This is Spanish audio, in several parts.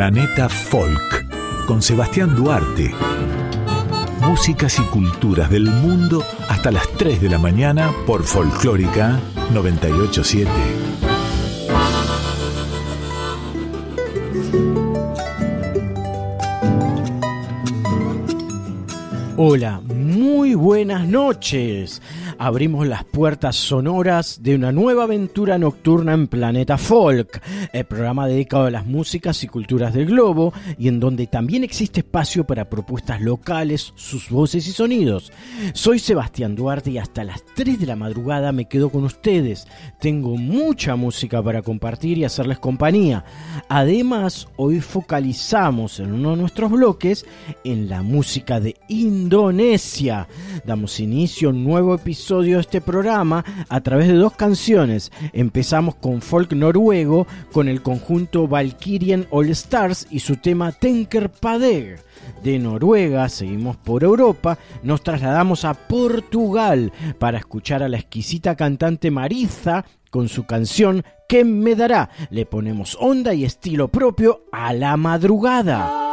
Planeta Folk con Sebastián Duarte. Músicas y culturas del mundo hasta las 3 de la mañana por Folclórica 987. Hola, muy buenas noches abrimos las puertas sonoras de una nueva aventura nocturna en Planeta Folk, el programa dedicado a las músicas y culturas del globo y en donde también existe espacio para propuestas locales, sus voces y sonidos. Soy Sebastián Duarte y hasta las 3 de la madrugada me quedo con ustedes. Tengo mucha música para compartir y hacerles compañía. Además, hoy focalizamos en uno de nuestros bloques en la música de Indonesia. Damos inicio a un nuevo episodio de este programa a través de dos canciones. Empezamos con folk noruego con el conjunto Valkyrian All Stars y su tema Tenker Padeg. De Noruega seguimos por Europa, nos trasladamos a Portugal para escuchar a la exquisita cantante Marisa con su canción ¿Qué me dará? Le ponemos onda y estilo propio a la madrugada.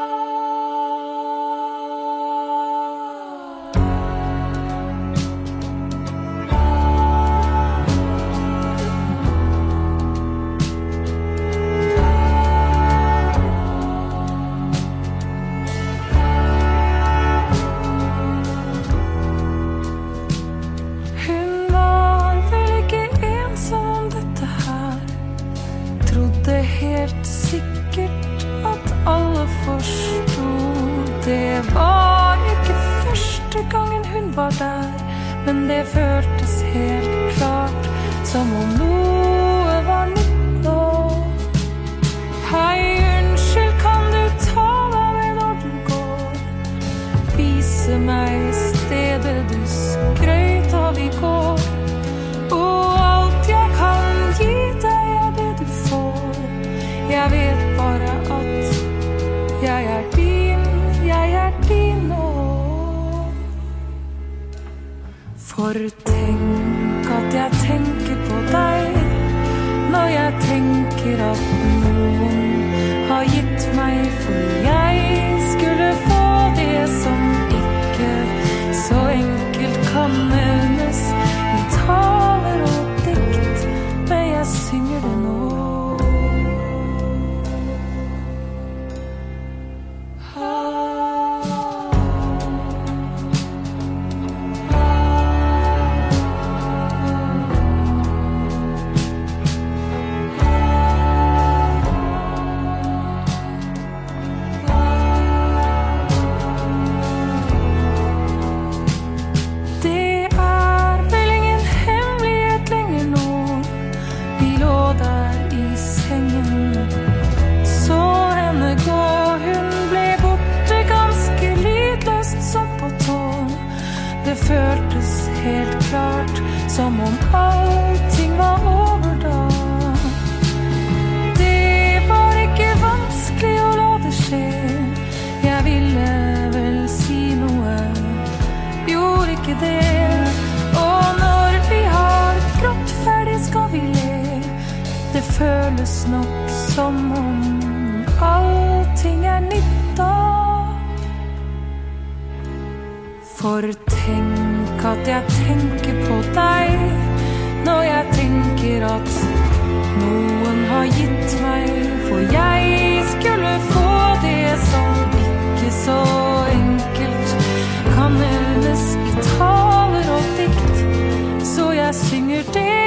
tidsnok som om allting er nytt da. For tenk at jeg tenker på deg når jeg tenker at noen har gitt meg, for jeg skulle få det som ikke så enkelt kan nevnes i taler og dikt, så jeg synger det.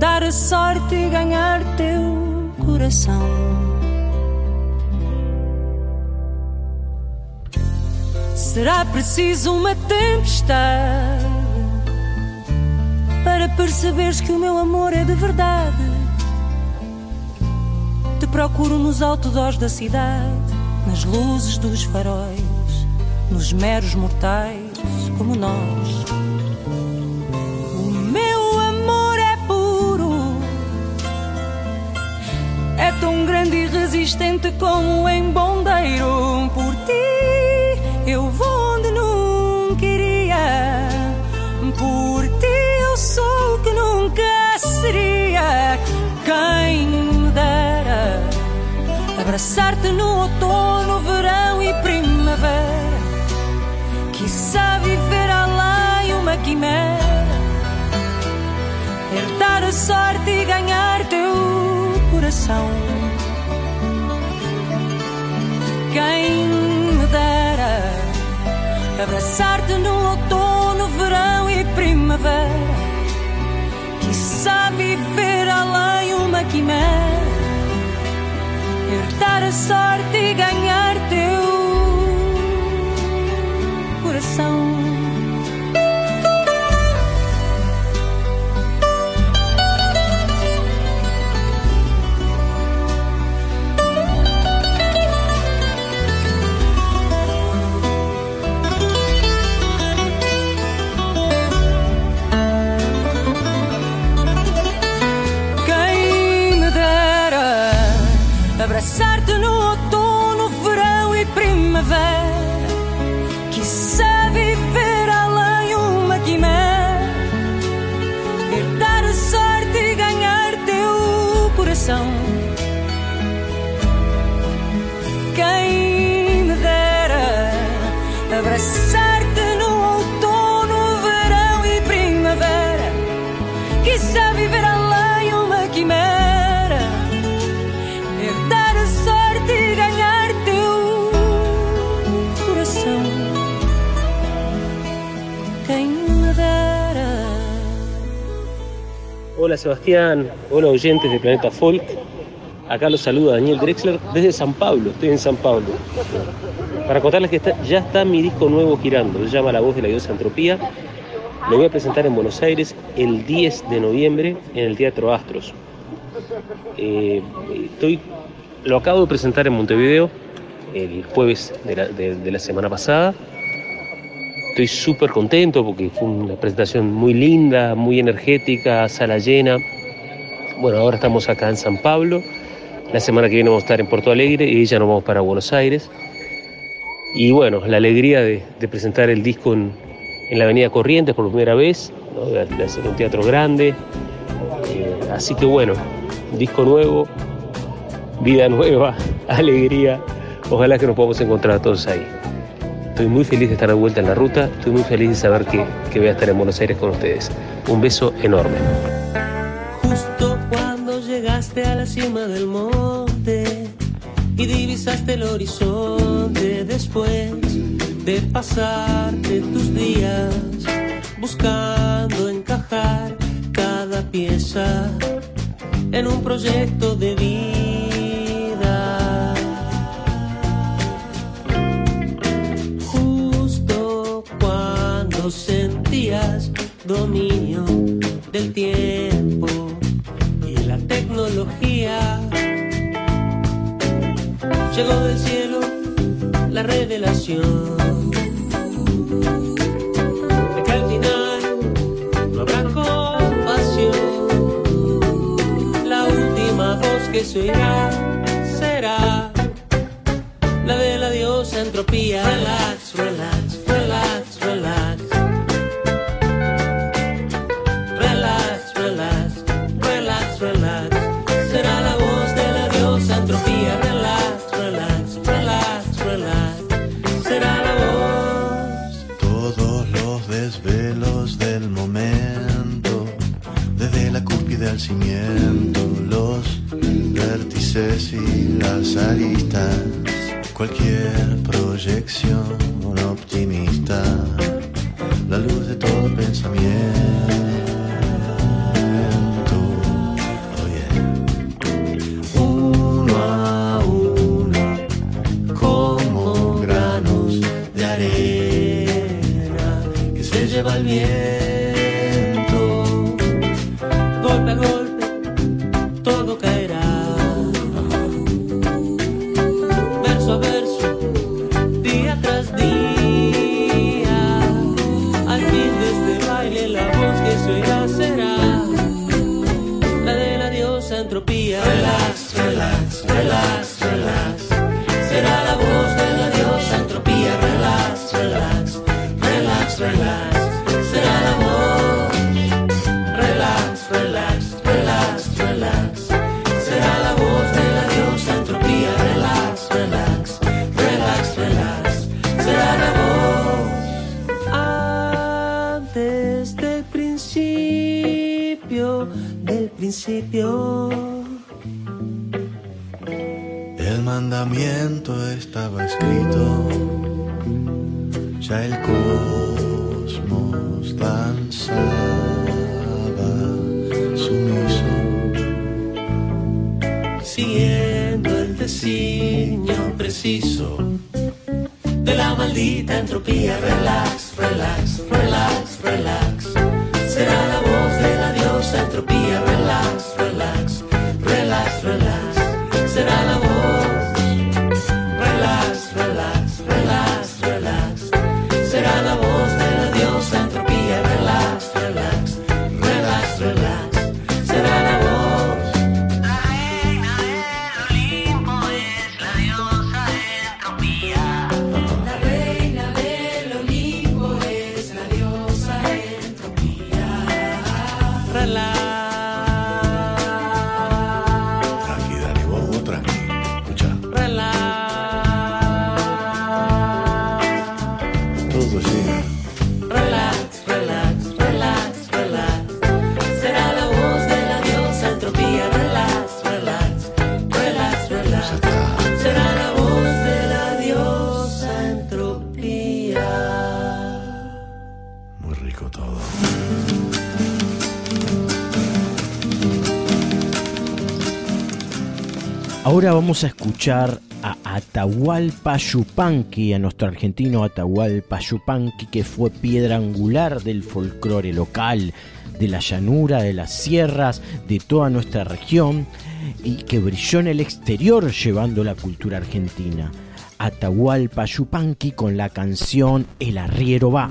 herdar a sorte e ganhar teu coração. Será preciso uma tempestade para perceberes que o meu amor é de verdade. Te procuro nos outdoors da cidade, nas luzes dos faróis, nos meros mortais como nós. Resistente como em bondeiro. Por ti eu vou onde nunca iria, por ti eu sou o que nunca seria. Quem me dera abraçar-te no outono, verão e primavera. Quiçá viver além uma quimera, herdar a sorte e ganhar teu coração. Quem me dera abraçar-te no outono, verão e primavera. Quiçá viver além uma quimera, herdar a sorte e ganhar teu coração. Sebastián, hola oyentes de Planeta Folk. Acá los saluda Daniel Drexler desde San Pablo, estoy en San Pablo. Para contarles que ya está mi disco nuevo girando, se llama La voz de la diosa Entropía. Lo voy a presentar en Buenos Aires el 10 de noviembre en el Teatro Astros. Eh, estoy, lo acabo de presentar en Montevideo el jueves de la semana pasada. Estoy súper contento porque fue una presentación muy linda, muy energética, sala llena. Bueno, ahora estamos acá en San Pablo La semana que viene vamos a estar en Porto Alegre y ya nos vamos para Buenos Aires. Y bueno, la alegría de, presentar el disco en, la Avenida Corrientes por primera vez, de, hacer un teatro grande. Eh, así que bueno, disco nuevo, vida nueva, alegría. Ojalá que nos podamos encontrar todos ahí. Estoy muy feliz de estar de vuelta en la ruta, estoy muy feliz de saber que, que voy a estar en Buenos Aires con ustedes. Un beso enorme. Justo cuando llegaste a la cima del monte y divisaste el horizonte después de pasarte tus días buscando encajar cada pieza en un proyecto de vida. Tiempo y la tecnología, llegó del cielo la revelación. De que al final no habrá compasión. La última voz que se oirá será la de la diosa entropía. Cualquier proyección Ahora vamos a escuchar a Atahualpa Yupanqui, a nuestro argentino Atahualpa Yupanqui, que fue piedra angular del folclore local, de la llanura, de las sierras, de toda nuestra región, y que brilló en el exterior llevando la cultura argentina. Atahualpa Yupanqui con la canción El arriero va.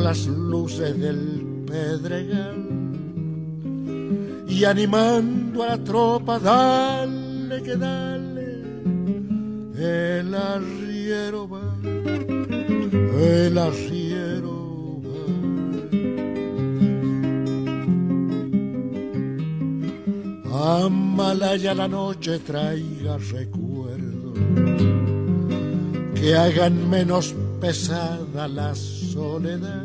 Las luces del pedregal y animando a la tropa, dale que dale, el arriero va, el arriero va. Amalaya la noche traiga recuerdos que hagan menos pesada la soledad.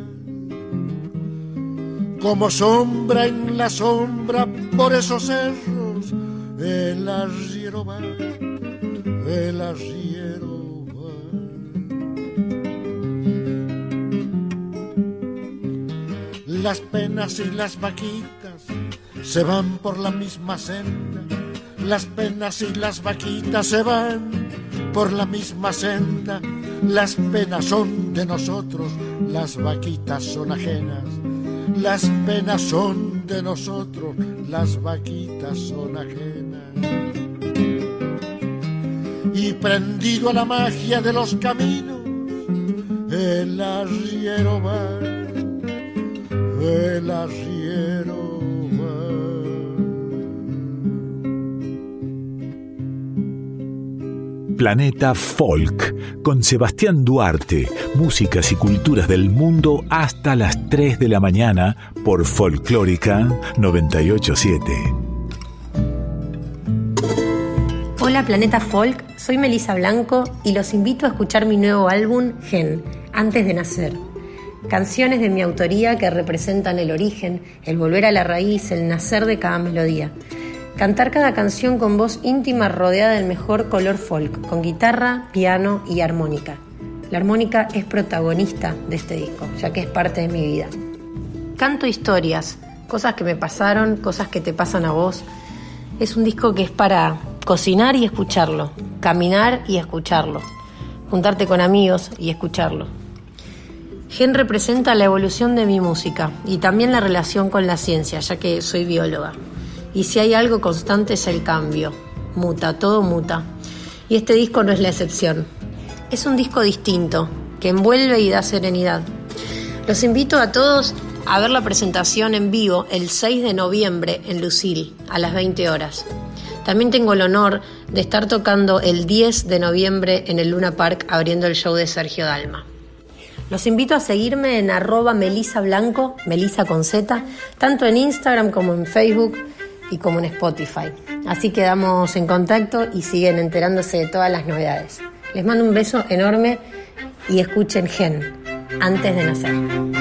Como sombra en la sombra por esos cerros, el arriero va, el arriero. Las penas y las vaquitas se van por la misma senda, las penas y las vaquitas se van por la misma senda. Las penas son de nosotros, las vaquitas son ajenas. Las penas son de nosotros, las vaquitas son ajenas. Y prendido a la magia de los caminos, el arriero va, el arriero Planeta Folk con Sebastián Duarte, músicas y culturas del mundo hasta las 3 de la mañana por Folclórica 987. Hola Planeta Folk, soy Melisa Blanco y los invito a escuchar mi nuevo álbum Gen, antes de nacer. Canciones de mi autoría que representan el origen, el volver a la raíz, el nacer de cada melodía Cantar cada canción con voz íntima rodeada del mejor color folk, con guitarra, piano y armónica. La armónica es protagonista de este disco, ya que es parte de mi vida. Canto historias, cosas que me pasaron, cosas que te pasan a vos. Es un disco que es para cocinar y escucharlo, caminar y escucharlo, juntarte con amigos y escucharlo. Gen representa la evolución de mi música y también la relación con la ciencia, ya que soy bióloga. Y si hay algo constante es el cambio. Muta, todo muta. Y este disco no es la excepción. Es un disco distinto, que envuelve y da serenidad. Los invito a todos a ver la presentación en vivo el 6 de noviembre en Lucil, a las 20 horas. También tengo el honor de estar tocando el 10 de noviembre en el Luna Park abriendo el show de Sergio Dalma. Los invito a seguirme en Melisa Blanco, Melisa con Z, tanto en Instagram como en Facebook y como en Spotify. Así quedamos en contacto y siguen enterándose de todas las novedades. Les mando un beso enorme y escuchen Gen antes de nacer.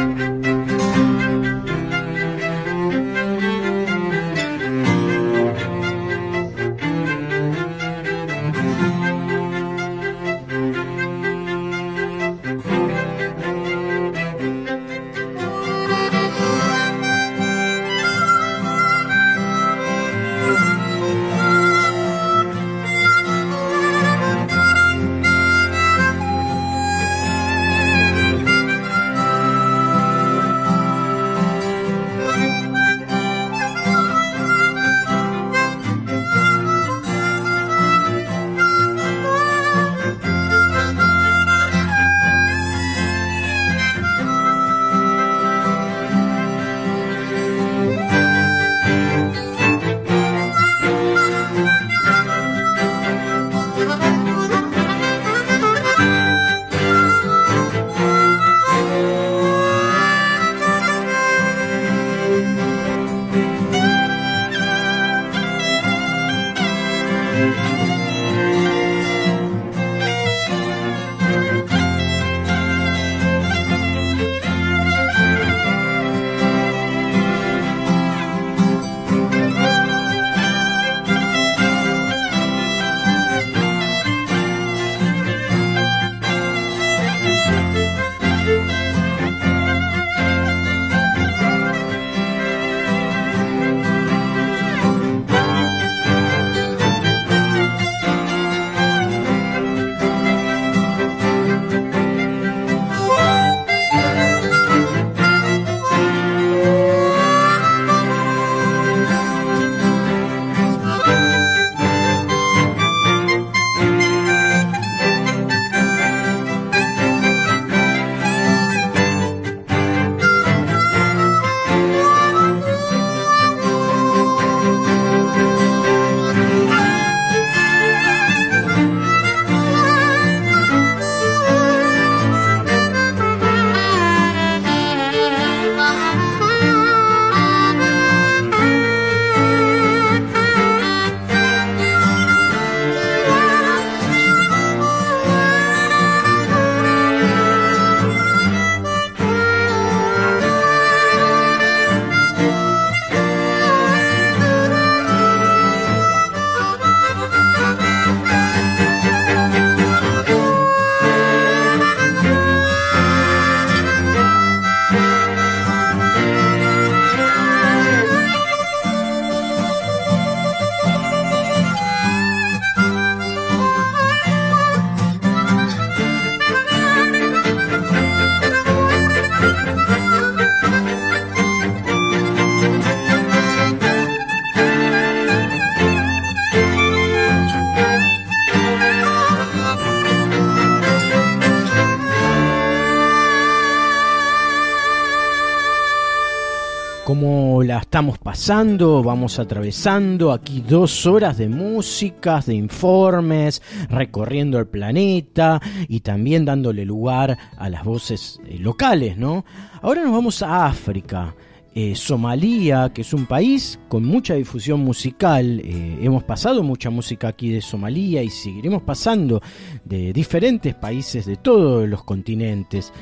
Pasando, vamos atravesando aquí dos horas de músicas, de informes, recorriendo el planeta y también dándole lugar a las voces eh, locales, ¿no? Ahora nos vamos a África. Eh, Somalia, que es un país con mucha difusión musical. Eh, hemos pasado mucha música aquí de Somalia y seguiremos pasando de diferentes países de todos los continentes.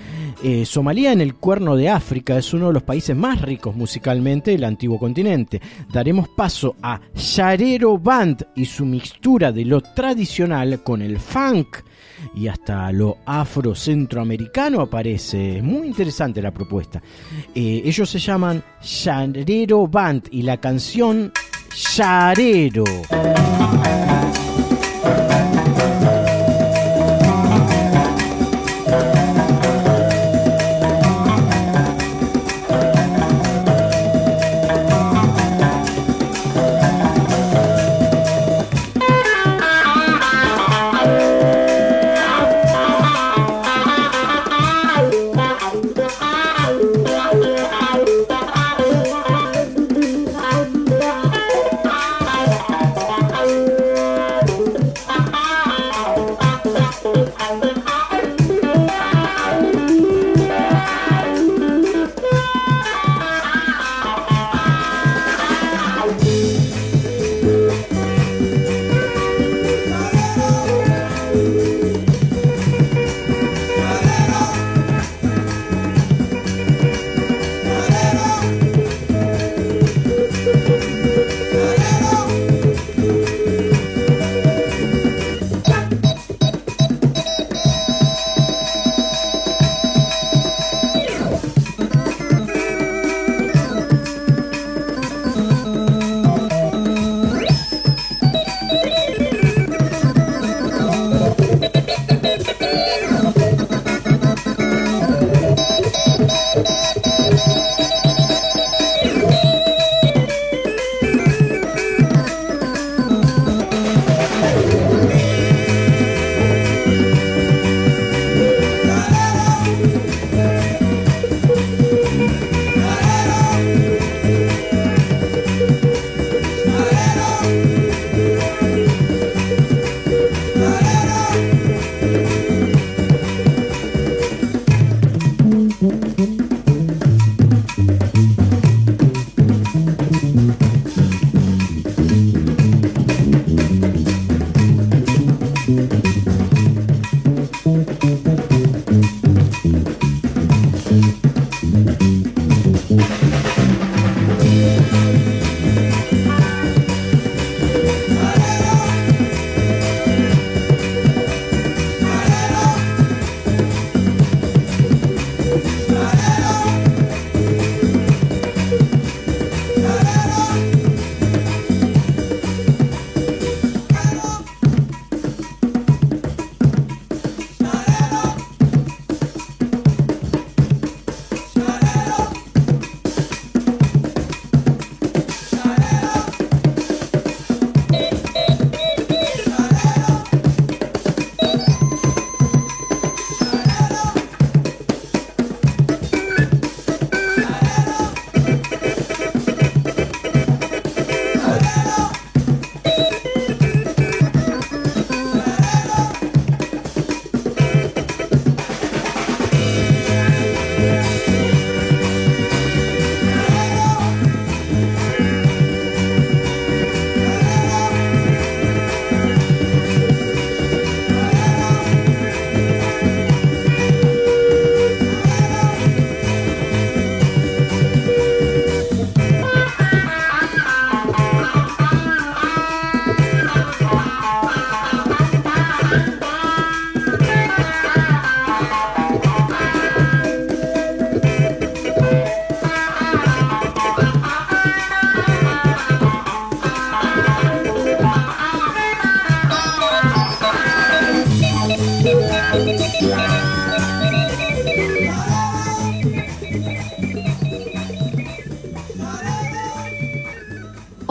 Eh, Somalia en el cuerno de África es uno de los países más ricos musicalmente del antiguo continente. Daremos paso a Sharero Band y su mixtura de lo tradicional con el funk y hasta lo afro-centroamericano aparece. Es muy interesante la propuesta. Eh, ellos se llaman Charero Band y la canción Charero.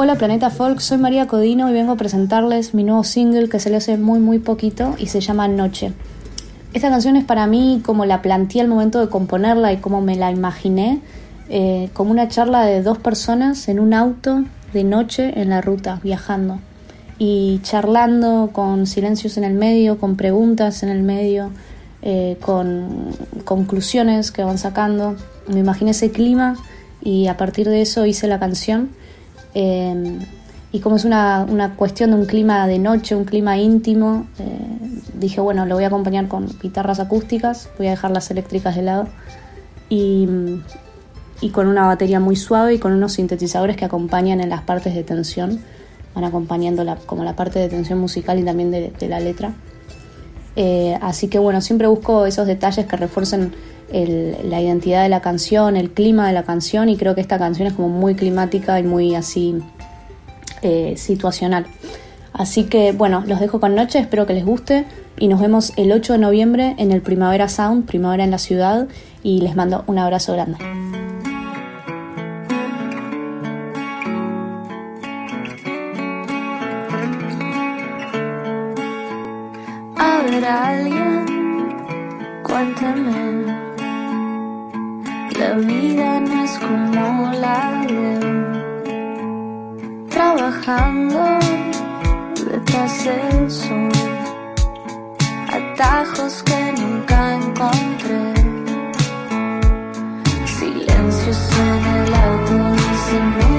Hola Planeta Folk, soy María Codino y vengo a presentarles mi nuevo single que se le hace muy muy poquito y se llama Noche. Esta canción es para mí como la planteé al momento de componerla y como me la imaginé. eh, como una charla de dos personas en un auto de noche en la ruta, viajando y charlando con silencios en el medio, con preguntas en el medio, eh, con conclusiones que van sacando. Me imaginé ese clima y a partir de eso hice la canción. Eh, y como es una, una, cuestión de un clima de noche, un clima íntimo, eh, dije, bueno, lo voy a acompañar con guitarras acústicas, voy a dejar las eléctricas de lado y, y con una batería muy suave y con unos sintetizadores que acompañan en las partes de tensión van acompañando la, como la parte de tensión musical y también de, la letra. Eh, así que bueno, siempre busco esos detalles que refuercen la identidad de la canción, el clima de la canción y creo que esta canción es como muy climática y muy así eh, situacional. Así que bueno, los dejo con noche, espero que les guste y nos vemos el 8 de noviembre en el Primavera Sound, Primavera en la Ciudad y les mando un abrazo grande. alguien, cuéntame. La vida no es como la veo. Trabajando detrás del sol. Atajos que nunca encontré. Silencios en el auto, nunca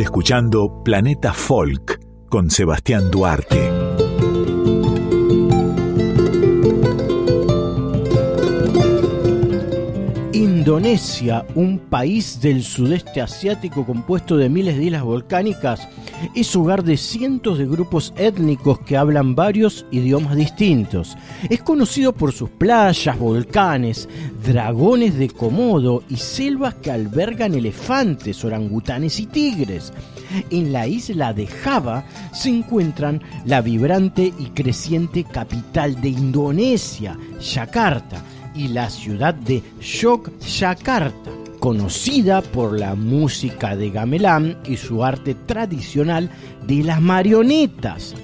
Escuchando Planeta Folk con Sebastián Duarte. Indonesia, un país del sudeste asiático compuesto de miles de islas volcánicas, es hogar de cientos de grupos étnicos que hablan varios idiomas distintos. Es conocido por sus playas, volcanes, dragones de Komodo y selvas que albergan elefantes, orangutanes y tigres. En la isla de Java se encuentran la vibrante y creciente capital de Indonesia, Yakarta, y la ciudad de Yogyakarta conocida por la música de gamelan y su arte tradicional de las marionetas.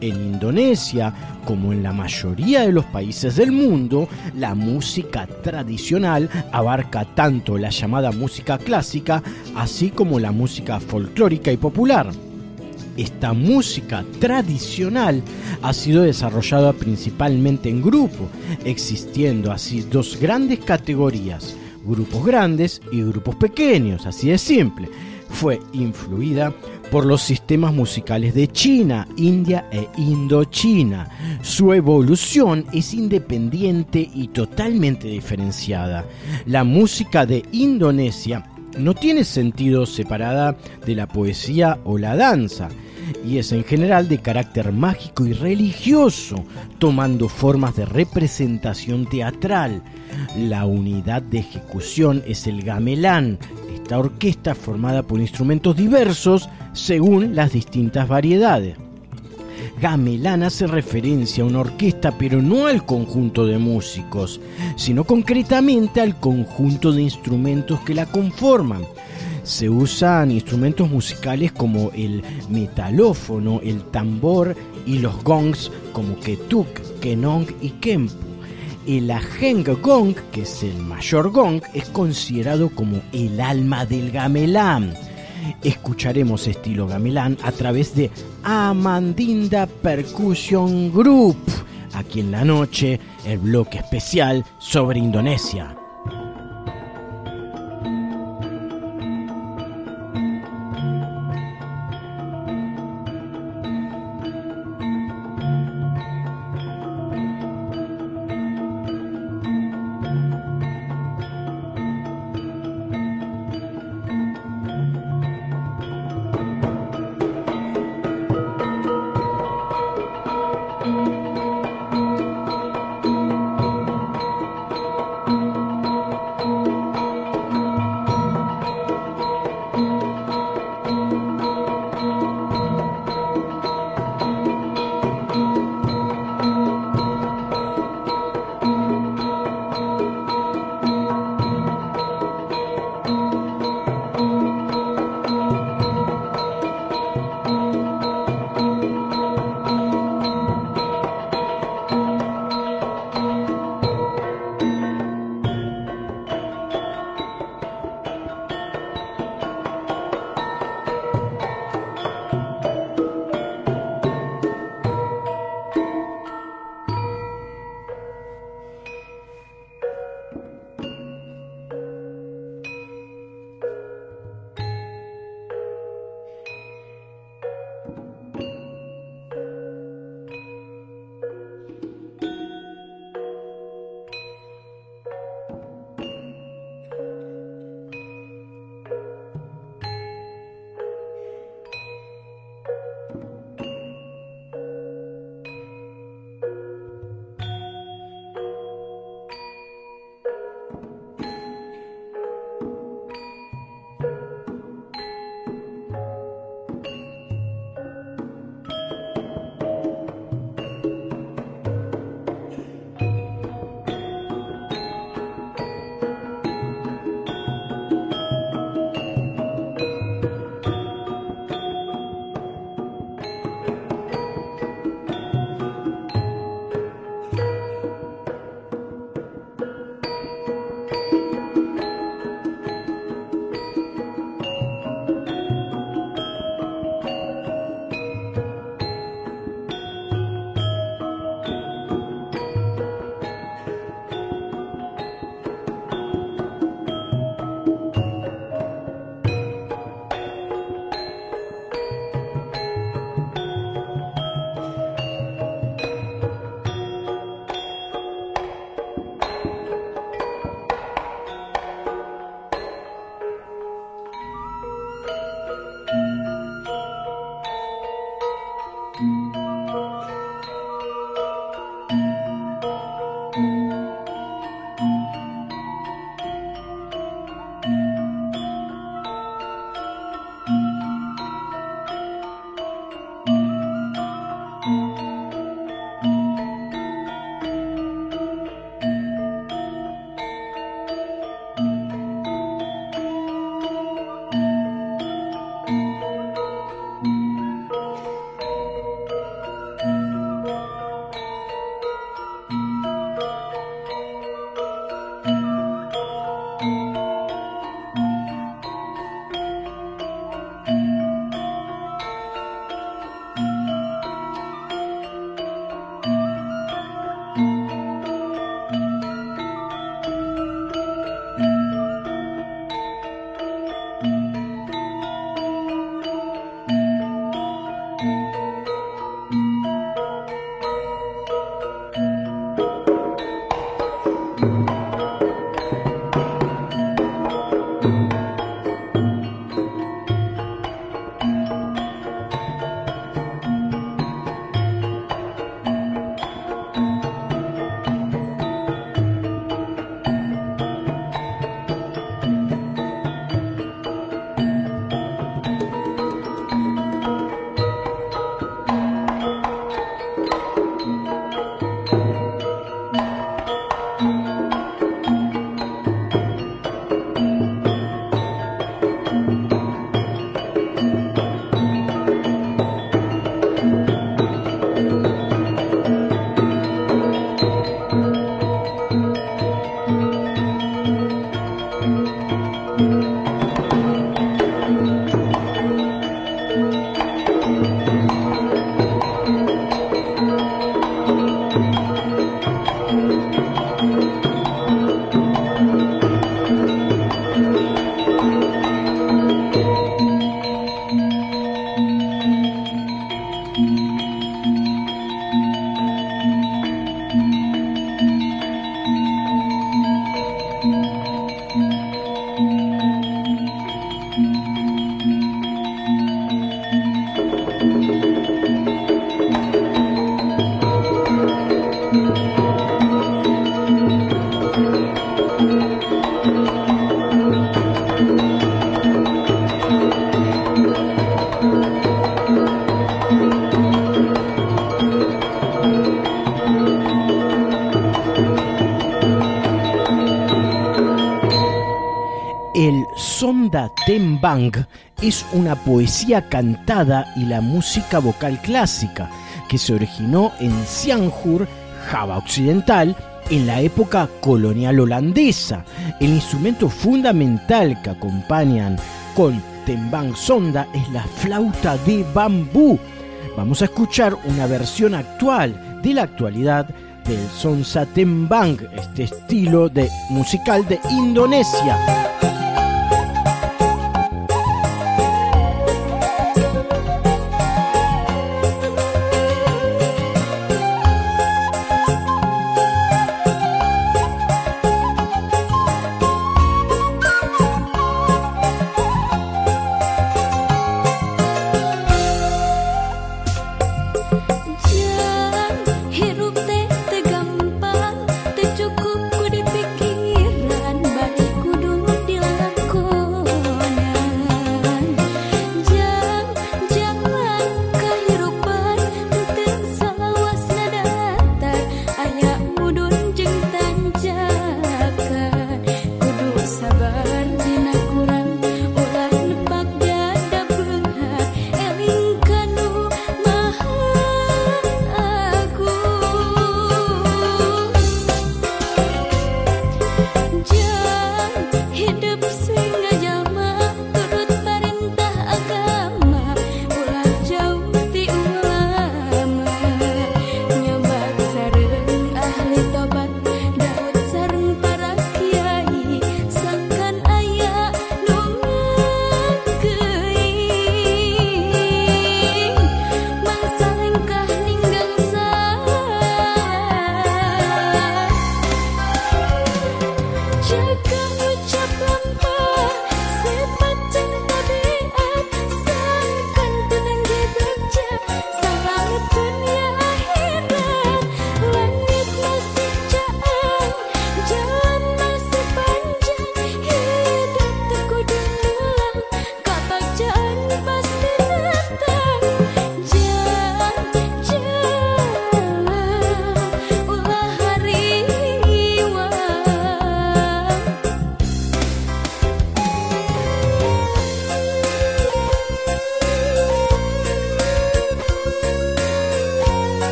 En Indonesia, como en la mayoría de los países del mundo, la música tradicional abarca tanto la llamada música clásica, así como la música folclórica y popular. Esta música tradicional ha sido desarrollada principalmente en grupo, existiendo así dos grandes categorías, grupos grandes y grupos pequeños, así de simple. Fue influida por los sistemas musicales de China, India e Indochina. Su evolución es independiente y totalmente diferenciada. La música de Indonesia no tiene sentido separada de la poesía o la danza y es en general de carácter mágico y religioso, tomando formas de representación teatral. La unidad de ejecución es el gamelán, esta orquesta formada por instrumentos diversos según las distintas variedades. Gamelán hace referencia a una orquesta, pero no al conjunto de músicos, sino concretamente al conjunto de instrumentos que la conforman. Se usan instrumentos musicales como el metalófono, el tambor y los gongs como ketuk, kenong y kempu. El aheng gong, que es el mayor gong, es considerado como el alma del gamelán escucharemos estilo gamelán a través de Amandinda Percussion Group. Aquí en la noche, el bloque especial sobre Indonesia. Tembang es una poesía cantada y la música vocal clásica que se originó en Sianjur, Java Occidental, en la época colonial holandesa. El instrumento fundamental que acompañan con Tembang Sonda es la flauta de bambú. Vamos a escuchar una versión actual de la actualidad del Sonsa Tembang, este estilo de musical de Indonesia.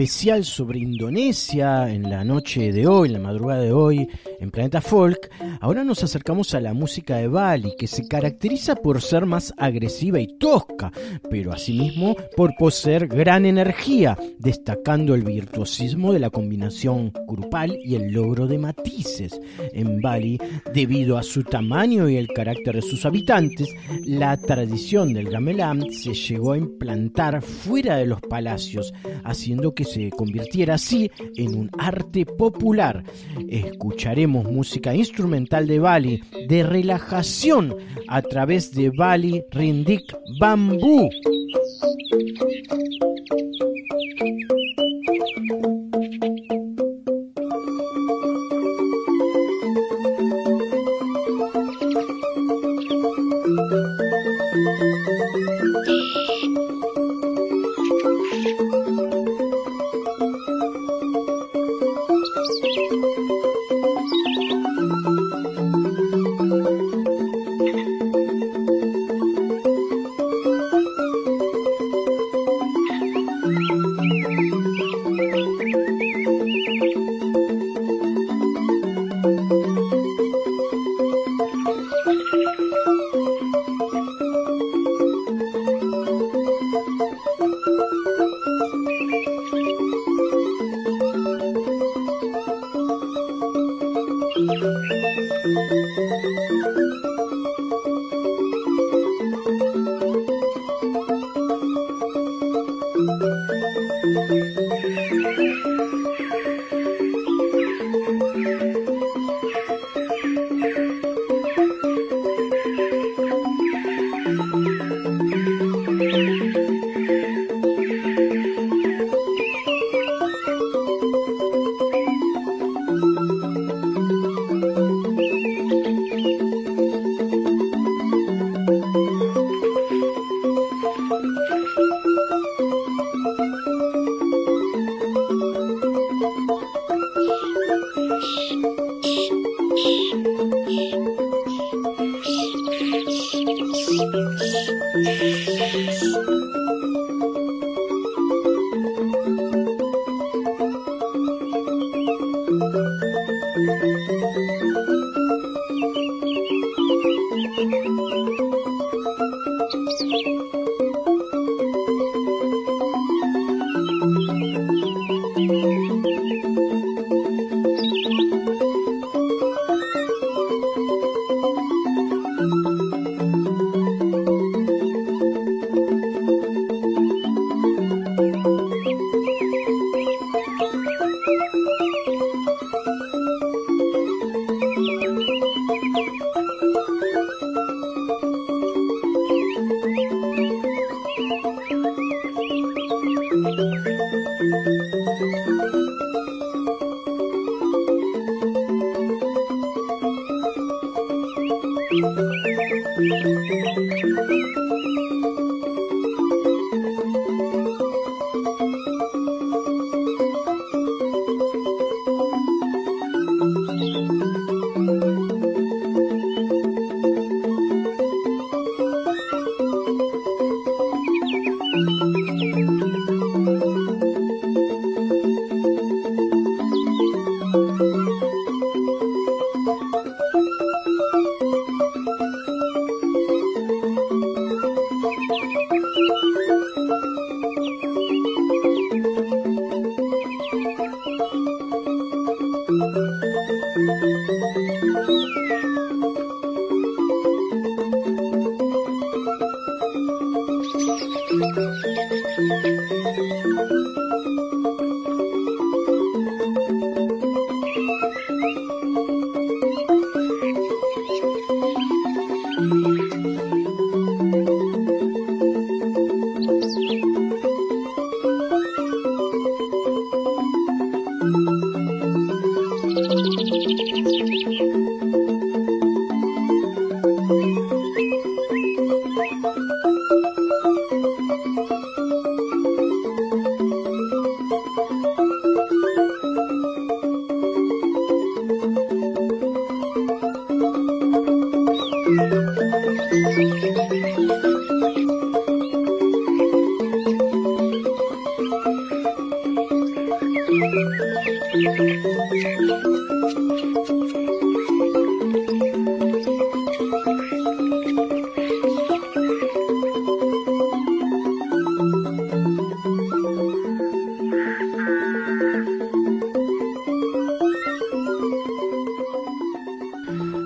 Especial sobre Indonesia, en la noche de hoy, en la madrugada de hoy, en Planeta Folk, ahora nos acercamos a la música de Bali, que se caracteriza por ser más agresiva y tosca, pero asimismo por poseer gran energía, destacando el virtuosismo de la combinación grupal y el logro de matices. En Bali, debido a su tamaño y el carácter de sus habitantes, la tradición del gamelan se llegó a implantar fuera de los palacios, haciendo que se convirtiera así en un arte popular. Escucharemos música instrumental de Bali, de relajación, a través de Bali Rindik Bambú.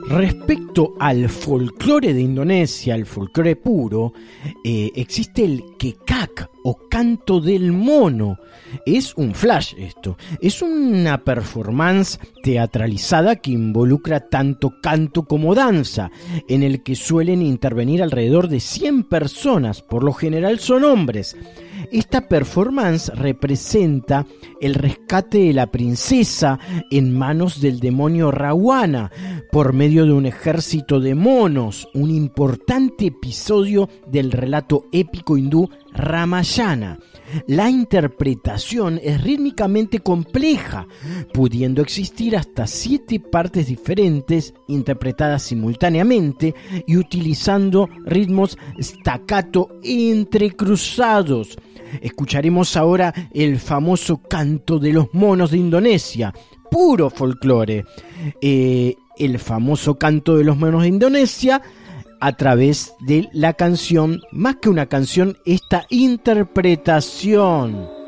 Respecto al folclore de Indonesia, el folclore puro, eh, existe el kekak o canto del mono. Es un flash esto. Es una performance teatralizada que involucra tanto canto como danza, en el que suelen intervenir alrededor de 100 personas, por lo general son hombres. Esta performance representa el rescate de la princesa en manos del demonio Rawana por medio de un ejército de monos, un importante episodio del relato épico hindú Ramayana. La interpretación es rítmicamente compleja, pudiendo existir hasta siete partes diferentes interpretadas simultáneamente y utilizando ritmos staccato entrecruzados. Escucharemos ahora el famoso canto de los monos de Indonesia, puro folclore. Eh, el famoso canto de los monos de Indonesia a través de la canción, más que una canción, esta interpretación.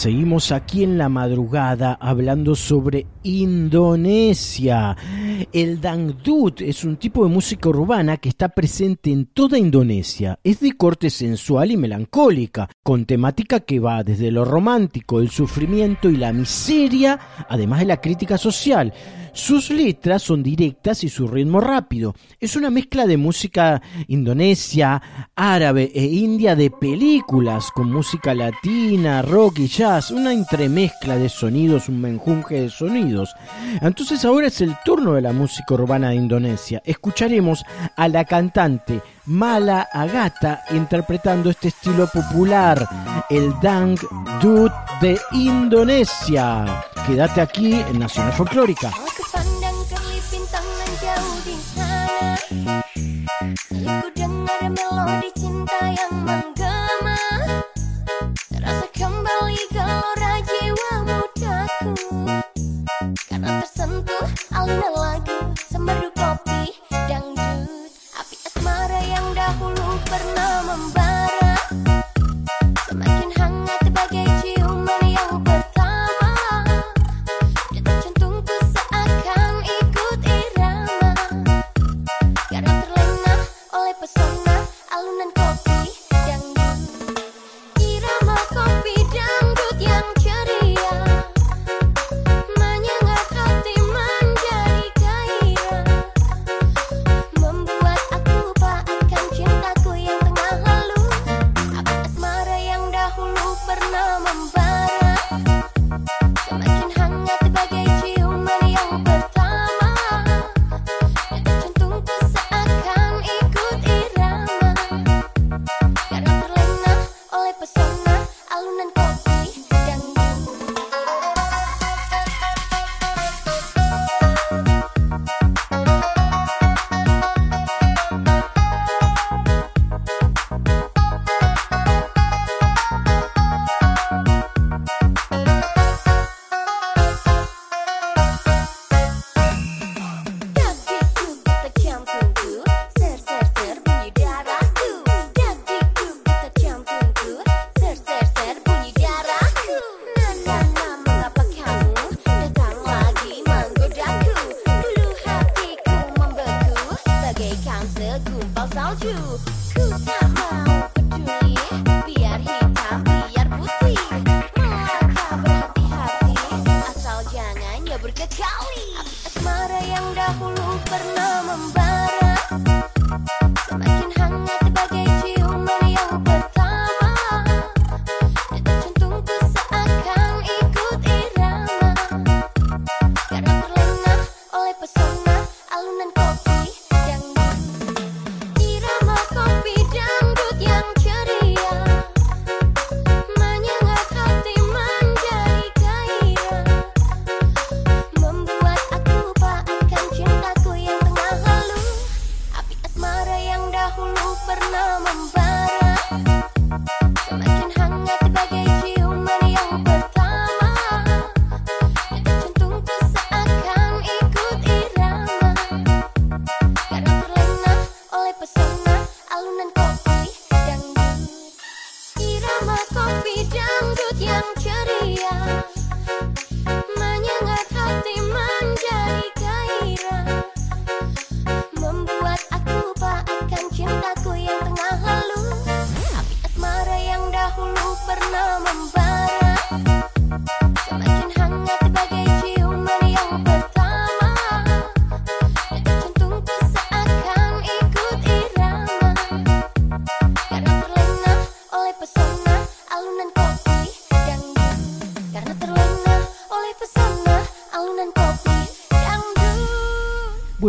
Seguimos aquí en la madrugada hablando sobre Indonesia. El dangdut es un tipo de música urbana que está presente en toda Indonesia. Es de corte sensual y melancólica, con temática que va desde lo romántico, el sufrimiento y la miseria, además de la crítica social. Sus letras son directas y su ritmo rápido. Es una mezcla de música indonesia, árabe e india de películas, con música latina, rock y jazz, una entremezcla de sonidos, un menjunje de sonidos. Entonces ahora es el turno de la música urbana de Indonesia. Escucharemos a la cantante Mala Agata interpretando este estilo popular, el Dang Dut de Indonesia. Quédate aquí en Nacional Folclórica.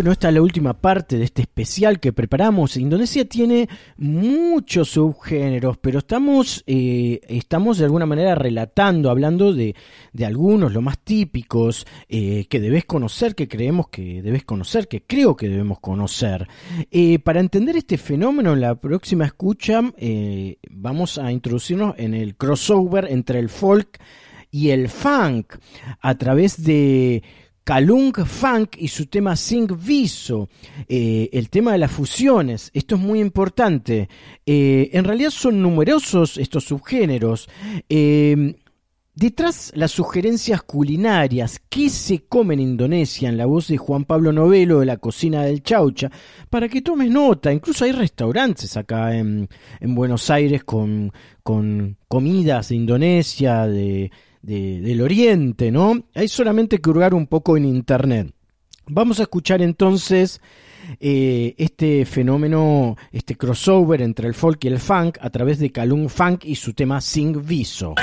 Bueno, esta es la última parte de este especial que preparamos. Indonesia tiene muchos subgéneros, pero estamos, eh, estamos de alguna manera relatando, hablando de, de algunos, los más típicos, eh, que debes conocer, que creemos que debes conocer, que creo que debemos conocer. Eh, para entender este fenómeno, en la próxima escucha vamos a introducirnos en el crossover entre el folk y el funk a través de Kalung Funk y su tema Sing Viso, eh, el tema de las fusiones. Esto es muy importante. Eh, en realidad son numerosos estos subgéneros. Eh, Detrás las sugerencias culinarias, qué se come en Indonesia, en la voz de Juan Pablo Novelo de la cocina del Chaucha, para que tomes nota, incluso hay restaurantes acá en, en Buenos Aires con, con comidas de Indonesia, de, de- del Oriente, ¿no? Hay solamente que hurgar un poco en internet. Vamos a escuchar entonces eh, este fenómeno, este crossover entre el folk y el funk a través de Kalung Funk y su tema Sing Viso.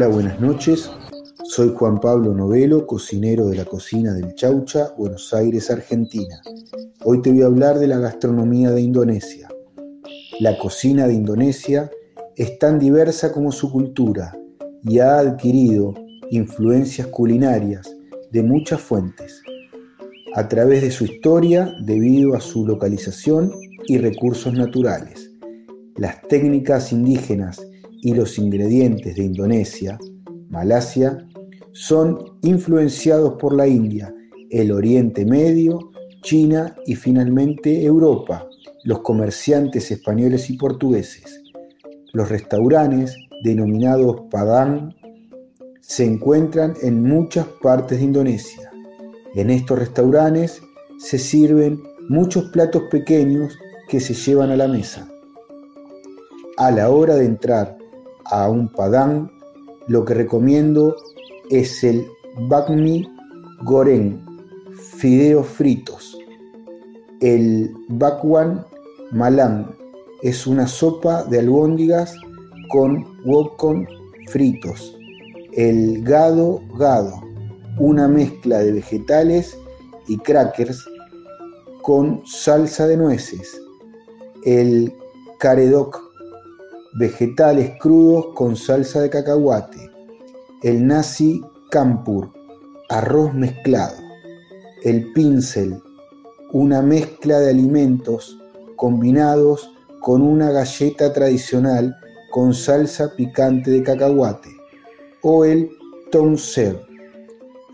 Hola, buenas noches. Soy Juan Pablo Novelo, cocinero de la cocina del Chaucha, Buenos Aires, Argentina. Hoy te voy a hablar de la gastronomía de Indonesia. La cocina de Indonesia es tan diversa como su cultura y ha adquirido influencias culinarias de muchas fuentes, a través de su historia debido a su localización y recursos naturales. Las técnicas indígenas y los ingredientes de Indonesia, Malasia, son influenciados por la India, el Oriente Medio, China y finalmente Europa, los comerciantes españoles y portugueses. Los restaurantes, denominados Padang, se encuentran en muchas partes de Indonesia. En estos restaurantes se sirven muchos platos pequeños que se llevan a la mesa. A la hora de entrar a un Padang, lo que recomiendo es el bakmi goreng, fideos fritos. El bakwan malang es una sopa de albóndigas con wokon fritos. El gado gado, una mezcla de vegetales y crackers con salsa de nueces. El karedok, vegetales crudos con salsa de cacahuate. El nasi campur, arroz mezclado. El pincel, una mezcla de alimentos combinados con una galleta tradicional con salsa picante de cacahuate. O el tonser,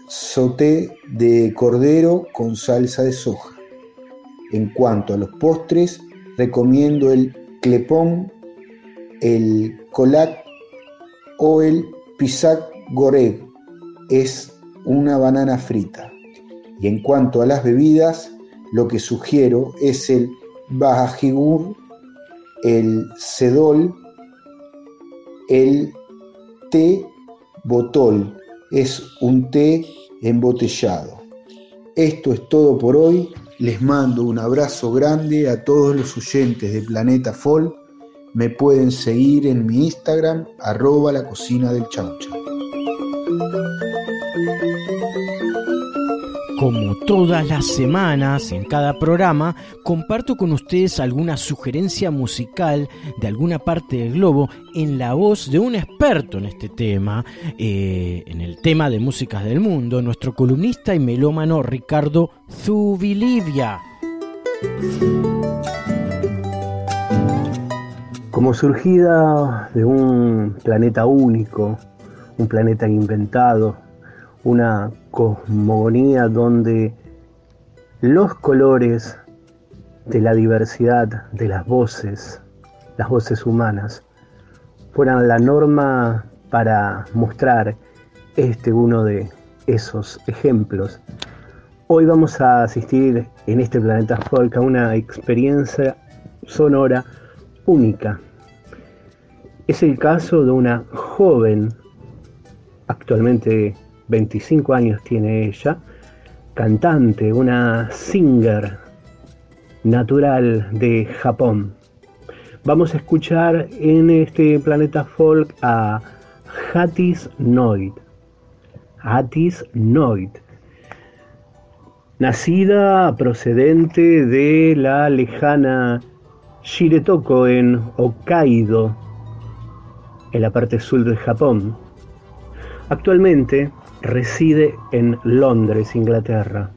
sauté de cordero con salsa de soja. En cuanto a los postres, recomiendo el clepón, el colac o el pisac goreg. Es una banana frita. Y en cuanto a las bebidas, lo que sugiero es el bajigur, el sedol, el té botol. Es un té embotellado. Esto es todo por hoy. Les mando un abrazo grande a todos los oyentes de Planeta Folk. Me pueden seguir en mi Instagram, arroba la cocina del chaucha. Como todas las semanas, en cada programa, comparto con ustedes alguna sugerencia musical de alguna parte del globo en la voz de un experto en este tema, eh, en el tema de músicas del mundo, nuestro columnista y melómano Ricardo Zubilivia. Como surgida de un planeta único, un planeta inventado, una cosmogonía donde los colores de la diversidad de las voces, las voces humanas, fueran la norma para mostrar este uno de esos ejemplos. Hoy vamos a asistir en este planeta folk a una experiencia sonora única. Es el caso de una joven, actualmente 25 años tiene ella, cantante, una singer natural de Japón. Vamos a escuchar en este planeta folk a Hattis Noid. Hattis Noid. Nacida procedente de la lejana Shiretoko en Hokkaido, en la parte sur de Japón. Actualmente reside en Londres, Inglaterra.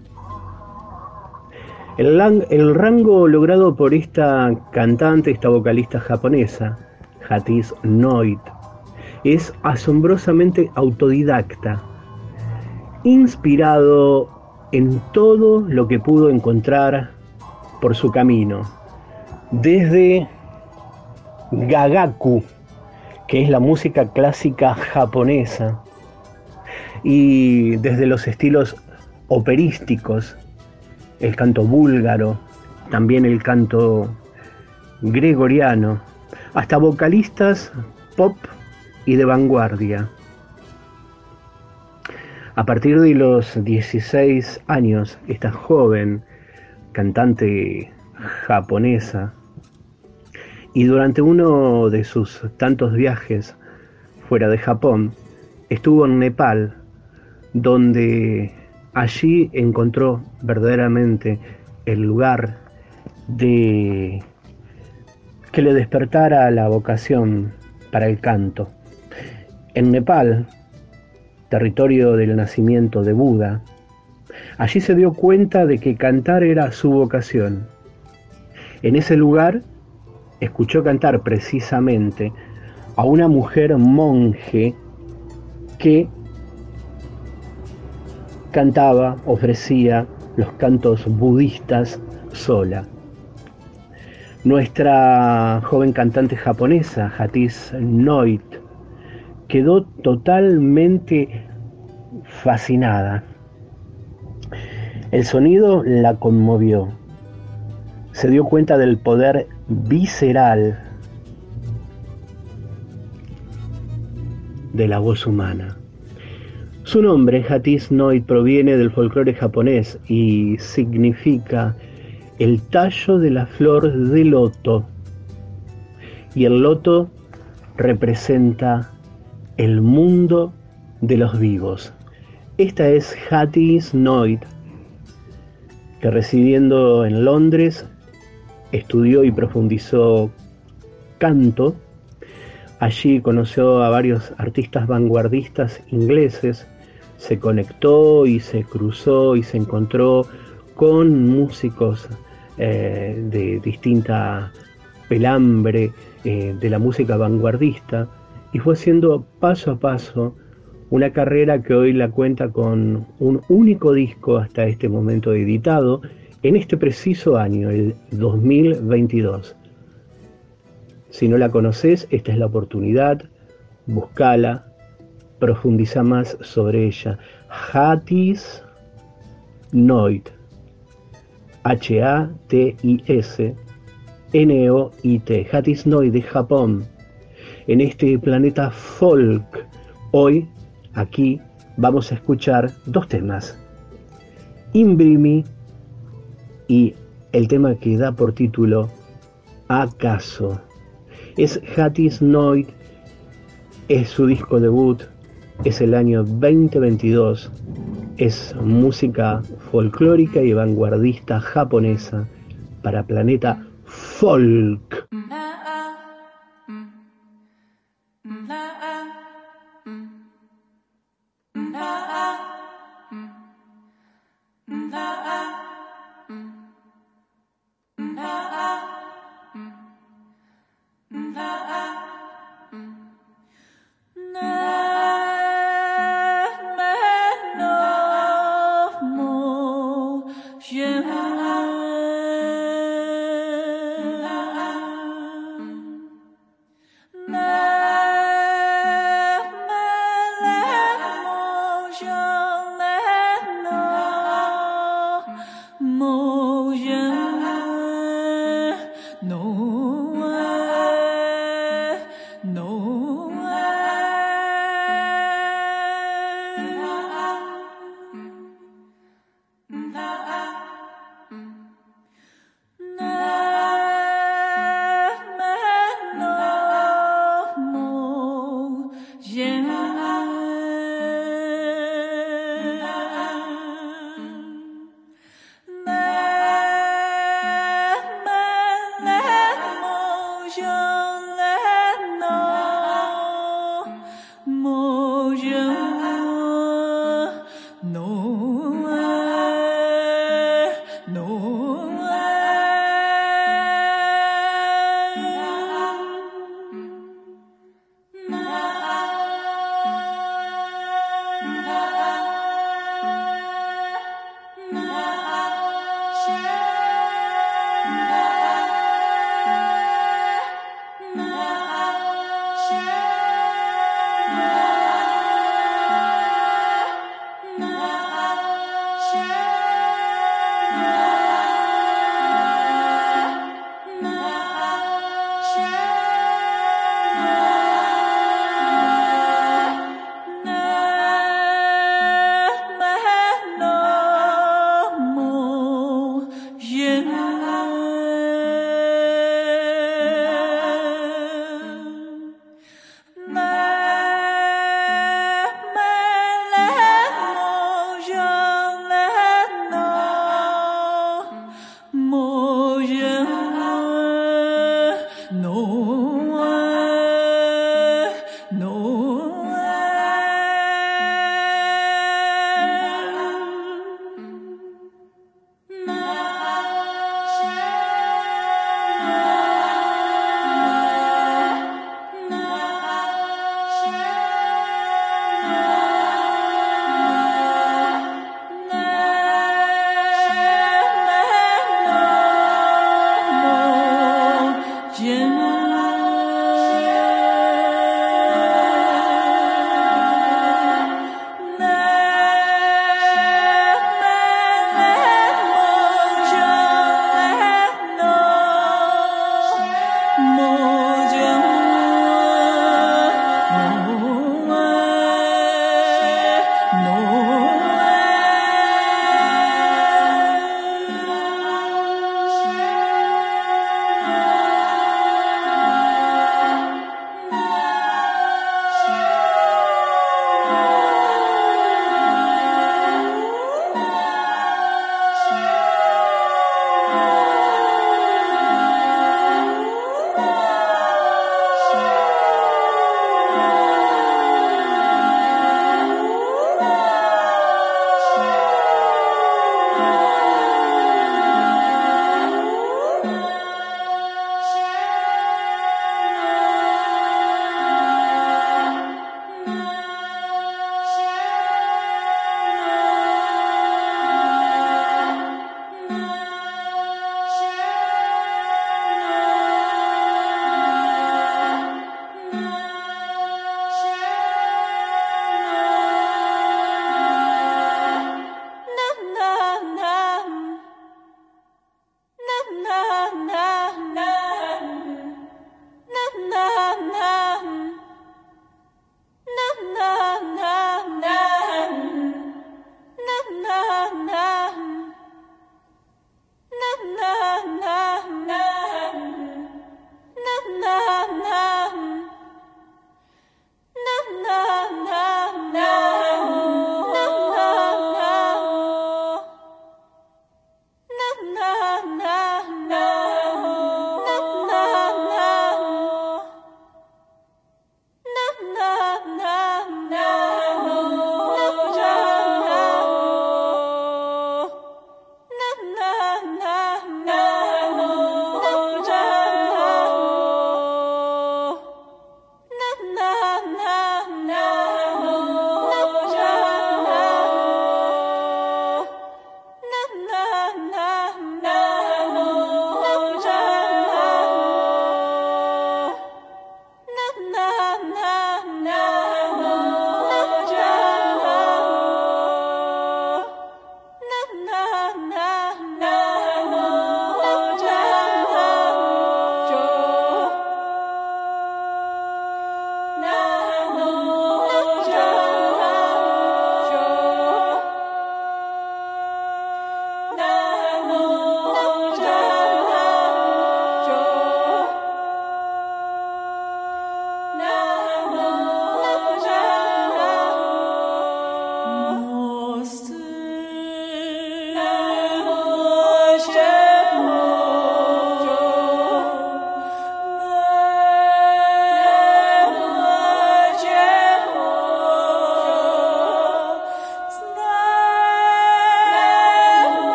El, el, rango logrado por esta cantante, esta vocalista japonesa, Hatis Noit, es asombrosamente autodidacta, inspirado en todo lo que pudo encontrar por su camino, desde Gagaku, que es la música clásica japonesa, y desde los estilos operísticos, el canto búlgaro, también el canto gregoriano, hasta vocalistas pop y de vanguardia. A partir de los 16 años, esta joven cantante japonesa, y durante uno de sus tantos viajes fuera de Japón, estuvo en Nepal, donde allí encontró verdaderamente el lugar de que le despertara la vocación para el canto. En Nepal, territorio del nacimiento de Buda, allí se dio cuenta de que cantar era su vocación. En ese lugar escuchó cantar precisamente a una mujer monje que cantaba, ofrecía los cantos budistas sola. Nuestra joven cantante japonesa, Hatis Noit, quedó totalmente fascinada. El sonido la conmovió. Se dio cuenta del poder visceral de la voz humana. Su nombre, Hatis Noit, proviene del folclore japonés y significa el tallo de la flor de loto. Y el loto representa el mundo de los vivos. Esta es Hattie Noit, que residiendo en Londres estudió y profundizó canto. Allí conoció a varios artistas vanguardistas ingleses, se conectó y se cruzó y se encontró con músicos eh, de distinta pelambre eh, de la música vanguardista y fue haciendo paso a paso una carrera que hoy la cuenta con un único disco hasta este momento editado en este preciso año, el 2022. Si no la conoces, esta es la oportunidad, buscala, profundiza más sobre ella. Hatis Noit, H-A-T-I-S, N-O-I-T, Hatis Noit de Japón, en este planeta folk. Hoy, aquí, vamos a escuchar dos temas. Imbrimi y el tema que da por título ¿Acaso? Es Hatis Noit, es su disco debut, es el año 2022, es música folclórica y vanguardista japonesa para Planeta Folk. Mm-hmm. Mm-hmm.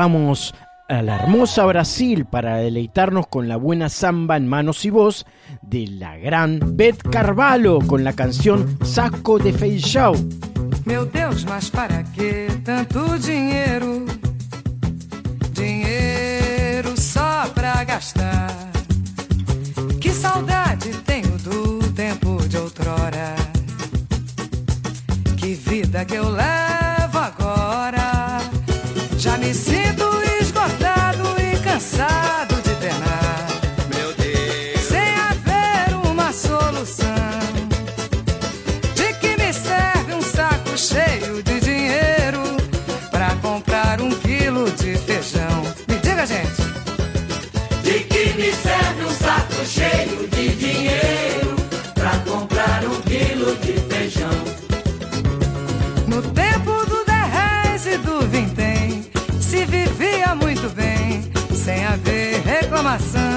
vamos a la hermosa Brasil para deleitarnos con la buena samba en manos y voz de la gran Beth Carvalho con la canción Saco de Feijão. Meu Deus, mas para que tanto dinheiro? Dinheiro só pra gastar. maçã.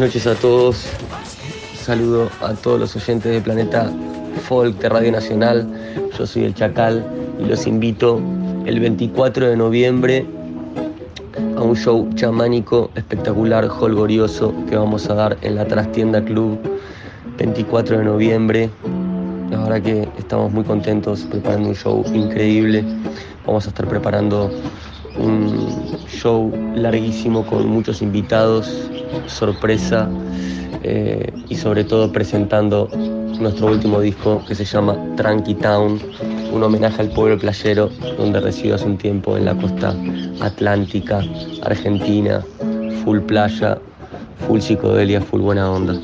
Buenas noches a todos. Saludo a todos los oyentes de Planeta Folk de Radio Nacional. Yo soy el Chacal y los invito el 24 de noviembre a un show chamánico espectacular, holgorioso que vamos a dar en la Trastienda Club 24 de noviembre. La verdad que estamos muy contentos preparando un show increíble. Vamos a estar preparando un show larguísimo con muchos invitados sorpresa eh, y sobre todo presentando nuestro último disco que se llama Tranqui Town, un homenaje al pueblo playero donde resido hace un tiempo en la costa atlántica, argentina, full playa, full psicodelia, full buena onda.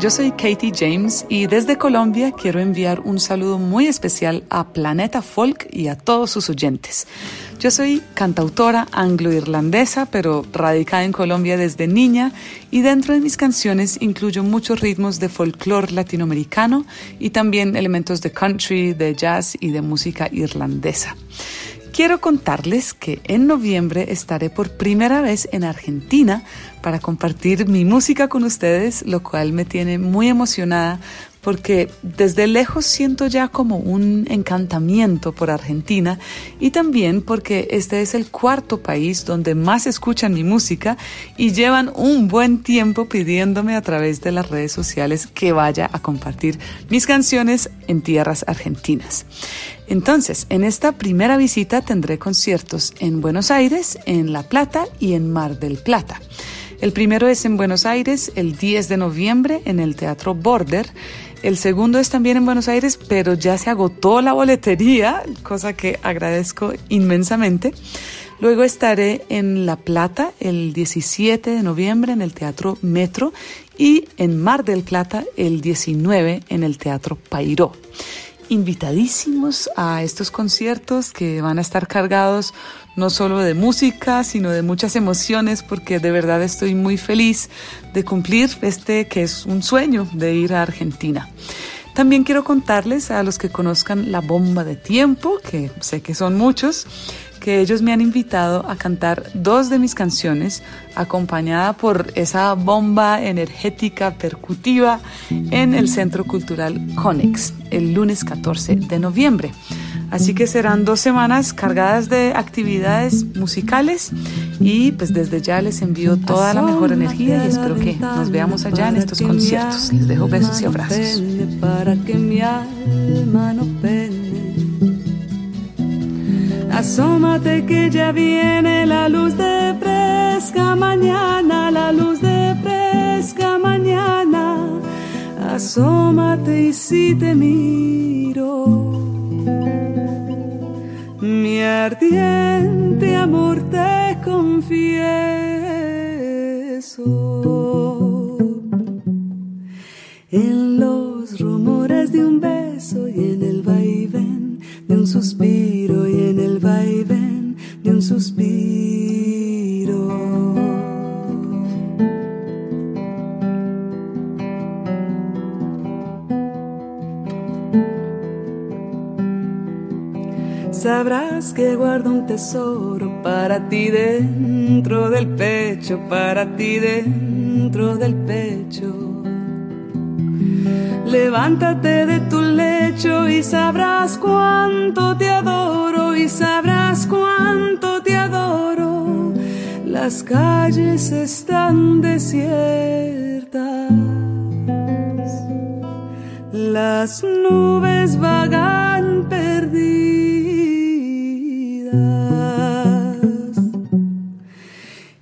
Yo soy Katie James y desde Colombia quiero enviar un saludo muy especial a Planeta Folk y a todos sus oyentes. Yo soy cantautora anglo-irlandesa, pero radicada en Colombia desde niña y dentro de mis canciones incluyo muchos ritmos de folclore latinoamericano y también elementos de country, de jazz y de música irlandesa. Quiero contarles que en noviembre estaré por primera vez en Argentina para compartir mi música con ustedes, lo cual me tiene muy emocionada porque desde lejos siento ya como un encantamiento por Argentina y también porque este es el cuarto país donde más escuchan mi música y llevan un buen tiempo pidiéndome a través de las redes sociales que vaya a compartir mis canciones en tierras argentinas. Entonces, en esta primera visita tendré conciertos en Buenos Aires, en La Plata y en Mar del Plata. El primero es en Buenos Aires el 10 de noviembre en el Teatro Border. El segundo es también en Buenos Aires, pero ya se agotó la boletería, cosa que agradezco inmensamente. Luego estaré en La Plata el 17 de noviembre en el Teatro Metro y en Mar del Plata el 19 en el Teatro Pairó invitadísimos a estos conciertos que van a estar cargados no solo de música, sino de muchas emociones, porque de verdad estoy muy feliz de cumplir este que es un sueño de ir a Argentina. También quiero contarles a los que conozcan La Bomba de Tiempo, que sé que son muchos, que ellos me han invitado a cantar dos de mis canciones acompañada por esa bomba energética percutiva en el Centro Cultural Conex el lunes 14 de noviembre. Así que serán dos semanas cargadas de actividades musicales y pues desde ya les envío toda la mejor energía y espero que nos veamos allá en estos conciertos. Les dejo besos y abrazos. Asómate que ya viene la luz de fresca mañana, la luz de fresca mañana. Asómate y si te miro, mi ardiente amor te confieso. En los rumores de un beso y en el vaivén de un suspiro de un suspiro. Sabrás que guardo un tesoro para ti dentro del pecho, para ti dentro del pecho. Levántate de tu lecho y sabrás cuánto te adoro y sabrás cuánto te adoro. Las calles están desiertas, las nubes vagan perdidas.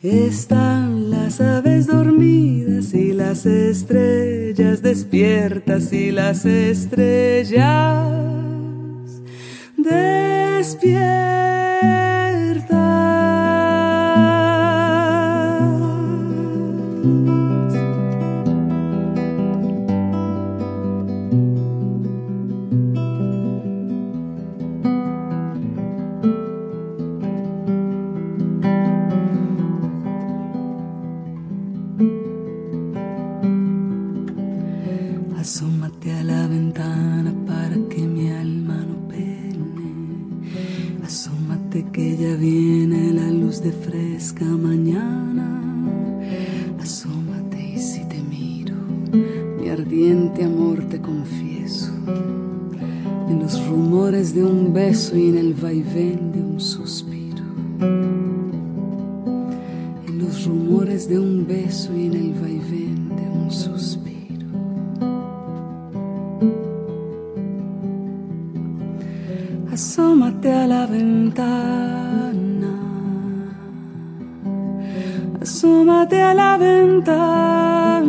Están las aves dormidas y las estrellas despiertas y las estrellas despiertas. Viene la luz de fresca mañana. Asómate y si te miro, mi ardiente amor te confieso. En los rumores de un beso y en el vaivén de un suspiro. En los rumores de un beso y en el vaivén de un suspiro. Asómate a la ventana. Asómate a la ventana.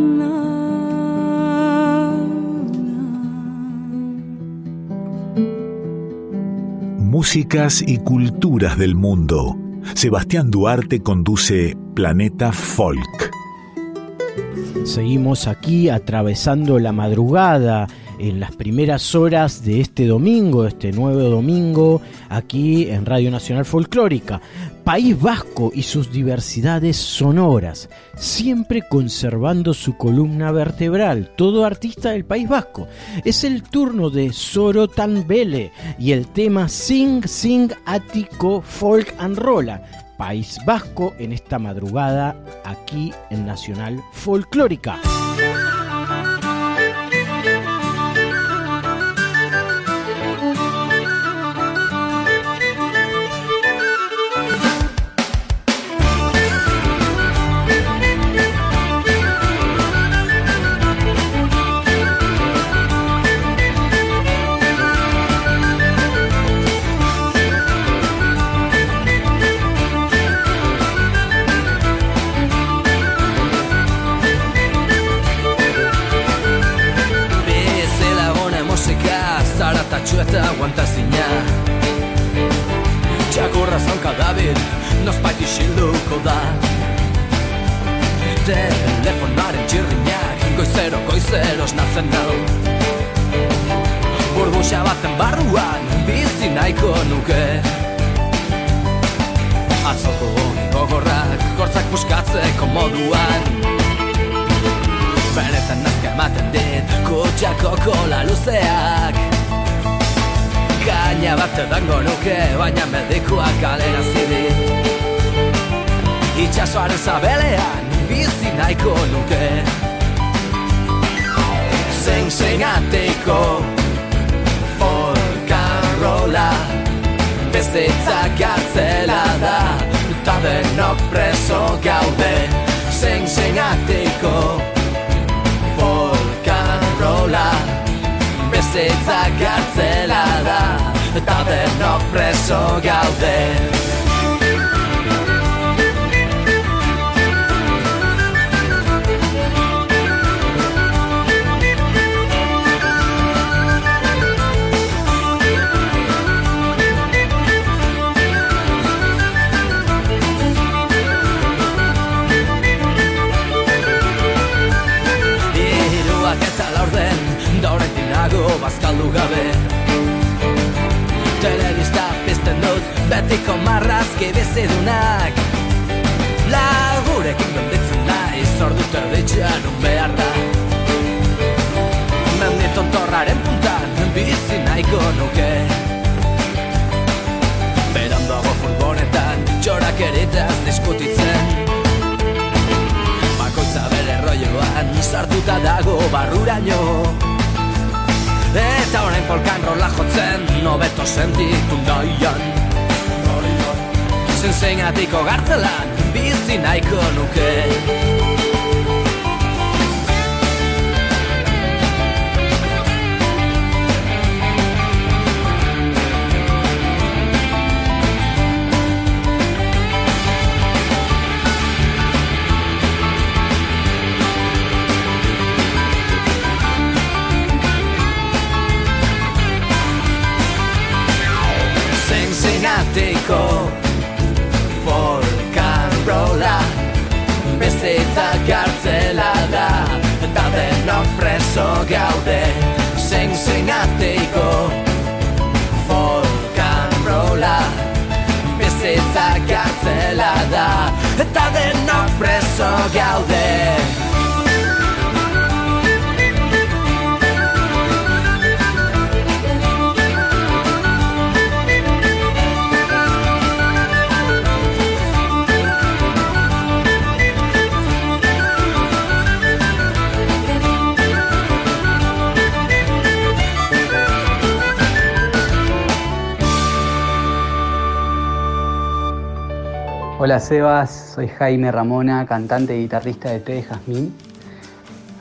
Músicas y culturas del mundo. Sebastián Duarte conduce Planeta Folk. Seguimos aquí atravesando la madrugada en las primeras horas de este domingo, este nuevo domingo, aquí en Radio Nacional Folclórica. País Vasco y sus diversidades sonoras, siempre conservando su columna vertebral, todo artista del País Vasco. Es el turno de Sorotan Vele y el tema Sing Sing Ático Folk and Rolla. País Vasco en esta madrugada aquí en Nacional Folclórica. Eta guantazina Txakurra zanka dabil Nospait isilduko da. Telefonaren txirrinak Goizero, goizero esnatzen nau. Burbuxa baten barruan Bizi nahiko nuke. Atzoko honi gogorrak Gortzak buskatzeko moduan. Benetan nazka ematen dit Kutxako kola luzeak Bikaina bat edango nuke, baina medikuak galera zidi Itxasoaren zabelean, bizi nahiko nuke. Zeng zeng ateiko, folkarrola Bezitza gartzela da, eta denok preso gaude. Zeng zeng ateiko, Zeng zeng ateiko, folkarrola Bezitza gartzela da Eta denok preso gaude bazkaldu gabe. Telebista pizten dut Betiko marrazki bizidunak Lagurekin gelditzen naiz Ordu terditxean un behar da. Mendi tontorraren puntan Bizi nahiko nuke. Beran dago furgonetan Txorak eritaz diskutitzen. Bakoitza bere rolloan Sartuta dago barruraino Eta orain polkan rola jotzen Nobeto sentitu nahian Zen zeinatiko gartzelan Bizi nahiko nuke oso gaude zein ateiko Folk and rolla bizitzak hartzela da eta denok preso gaude Hola Sebas, soy Jaime Ramona, cantante y guitarrista de Té de Jazmín.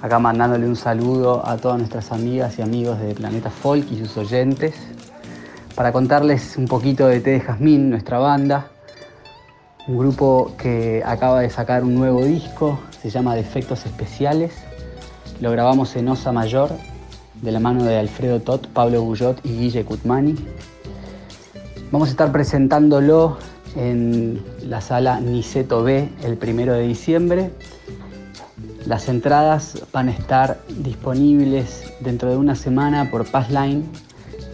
Acá mandándole un saludo a todas nuestras amigas y amigos de Planeta Folk y sus oyentes. Para contarles un poquito de Té de Jazmín, nuestra banda. Un grupo que acaba de sacar un nuevo disco, se llama Defectos Especiales. Lo grabamos en Osa Mayor, de la mano de Alfredo Tot, Pablo Bullot y Guille Cutmani. Vamos a estar presentándolo en la sala Niceto B el primero de diciembre. Las entradas van a estar disponibles dentro de una semana por Passline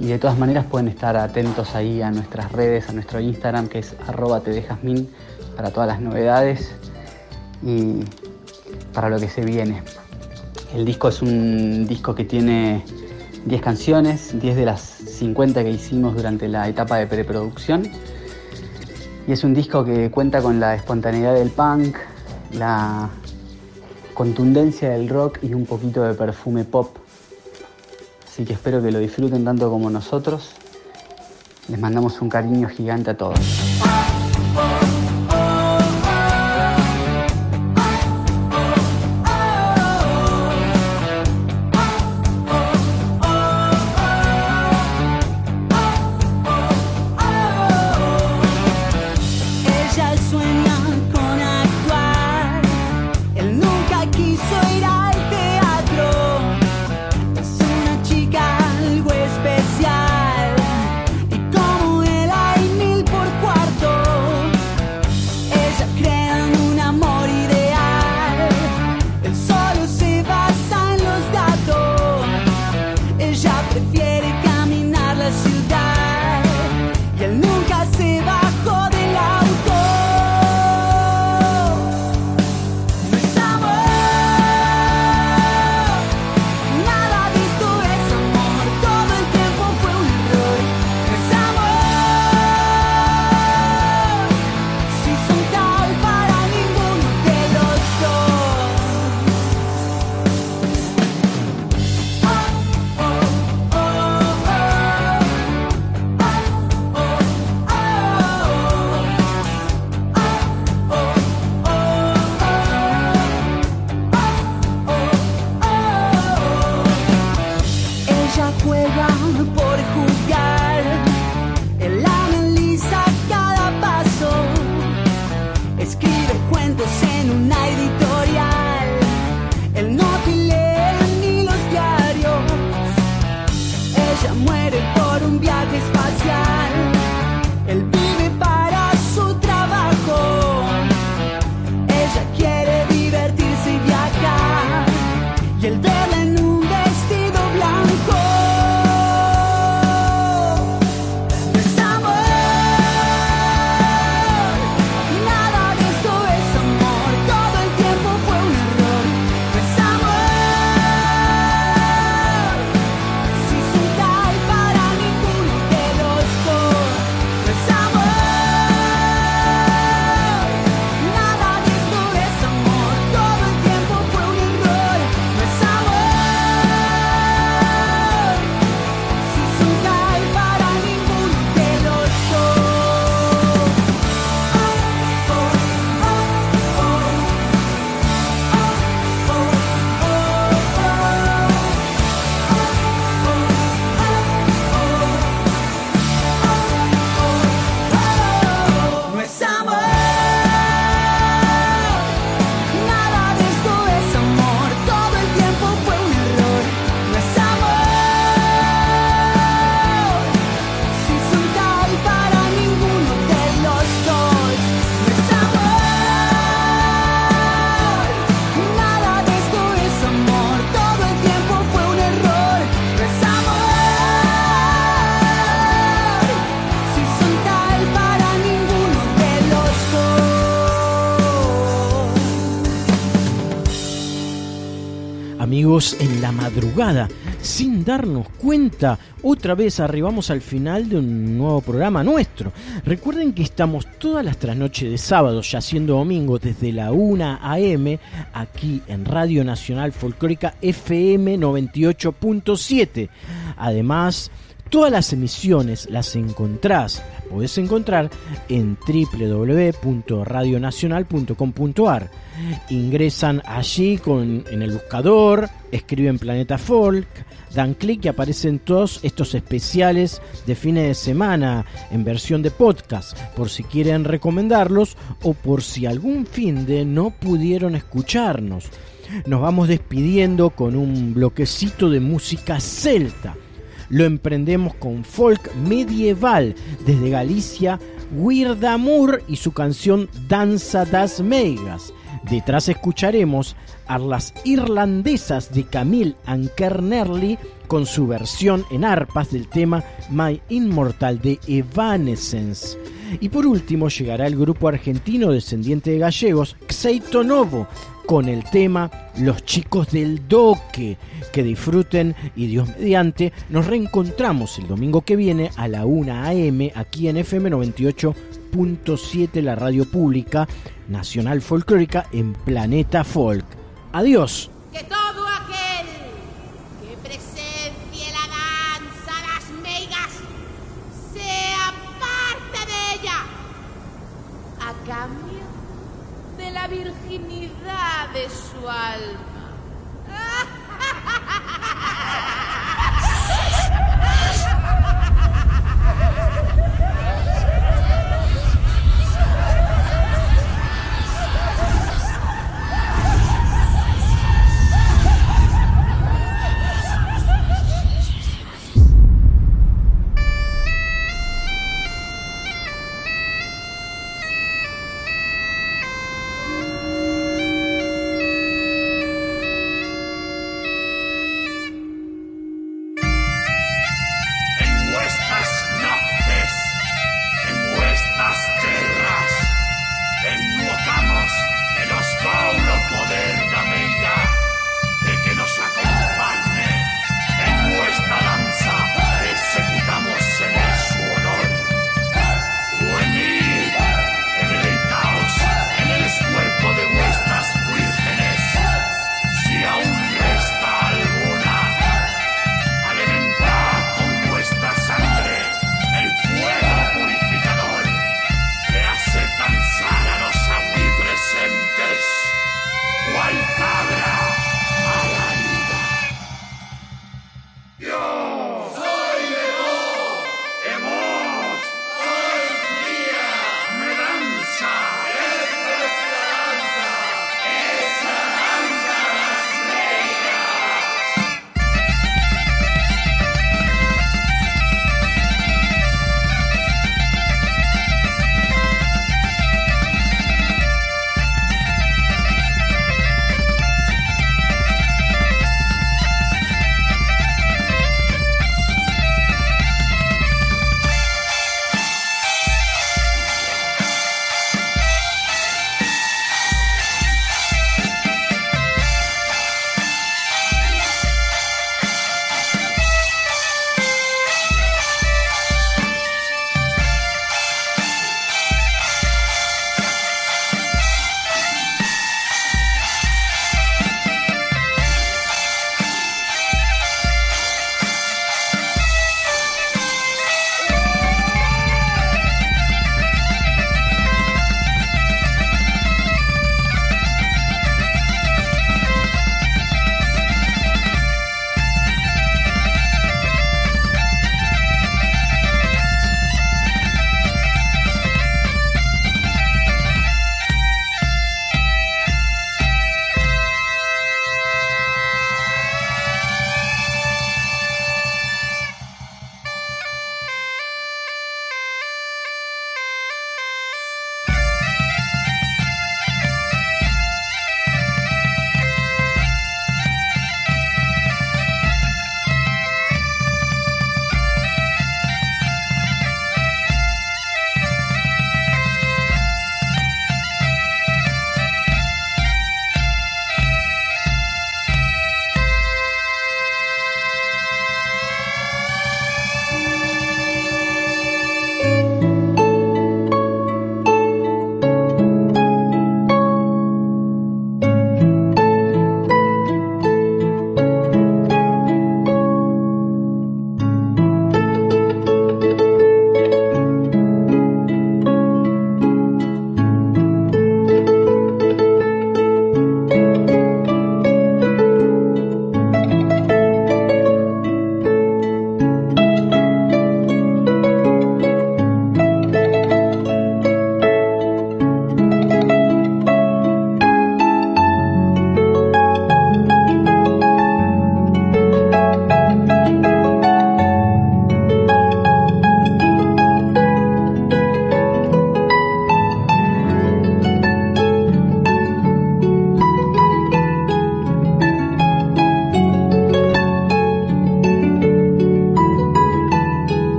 y de todas maneras pueden estar atentos ahí a nuestras redes, a nuestro Instagram que es arroba tdjasmin para todas las novedades y para lo que se viene. El disco es un disco que tiene 10 canciones, 10 de las 50 que hicimos durante la etapa de preproducción. Y es un disco que cuenta con la espontaneidad del punk, la contundencia del rock y un poquito de perfume pop. Así que espero que lo disfruten tanto como nosotros. Les mandamos un cariño gigante a todos. En la madrugada, sin darnos cuenta, otra vez arribamos al final de un nuevo programa nuestro. Recuerden que estamos todas las trasnoches de sábado, ya siendo domingo, desde la 1 a.m. aquí en Radio Nacional Folclórica FM 98.7. Además, Todas las emisiones las encontrás, las podés encontrar en www.radionacional.com.ar. Ingresan allí con, en el buscador, escriben Planeta Folk, dan clic y aparecen todos estos especiales de fines de semana en versión de podcast, por si quieren recomendarlos o por si algún fin de no pudieron escucharnos. Nos vamos despidiendo con un bloquecito de música celta. Lo emprendemos con folk medieval desde Galicia, Wirdamur y su canción Danza das Meigas. Detrás escucharemos a las irlandesas de Camille Ankernerly con su versión en arpas del tema My Immortal de Evanescence. Y por último llegará el grupo argentino descendiente de gallegos, Xeito Novo, con el tema Los chicos del Doque. Que disfruten y Dios mediante, nos reencontramos el domingo que viene a la 1 am aquí en FM 98.7, la radio pública nacional folclórica en Planeta Folk. Adiós. tu alma.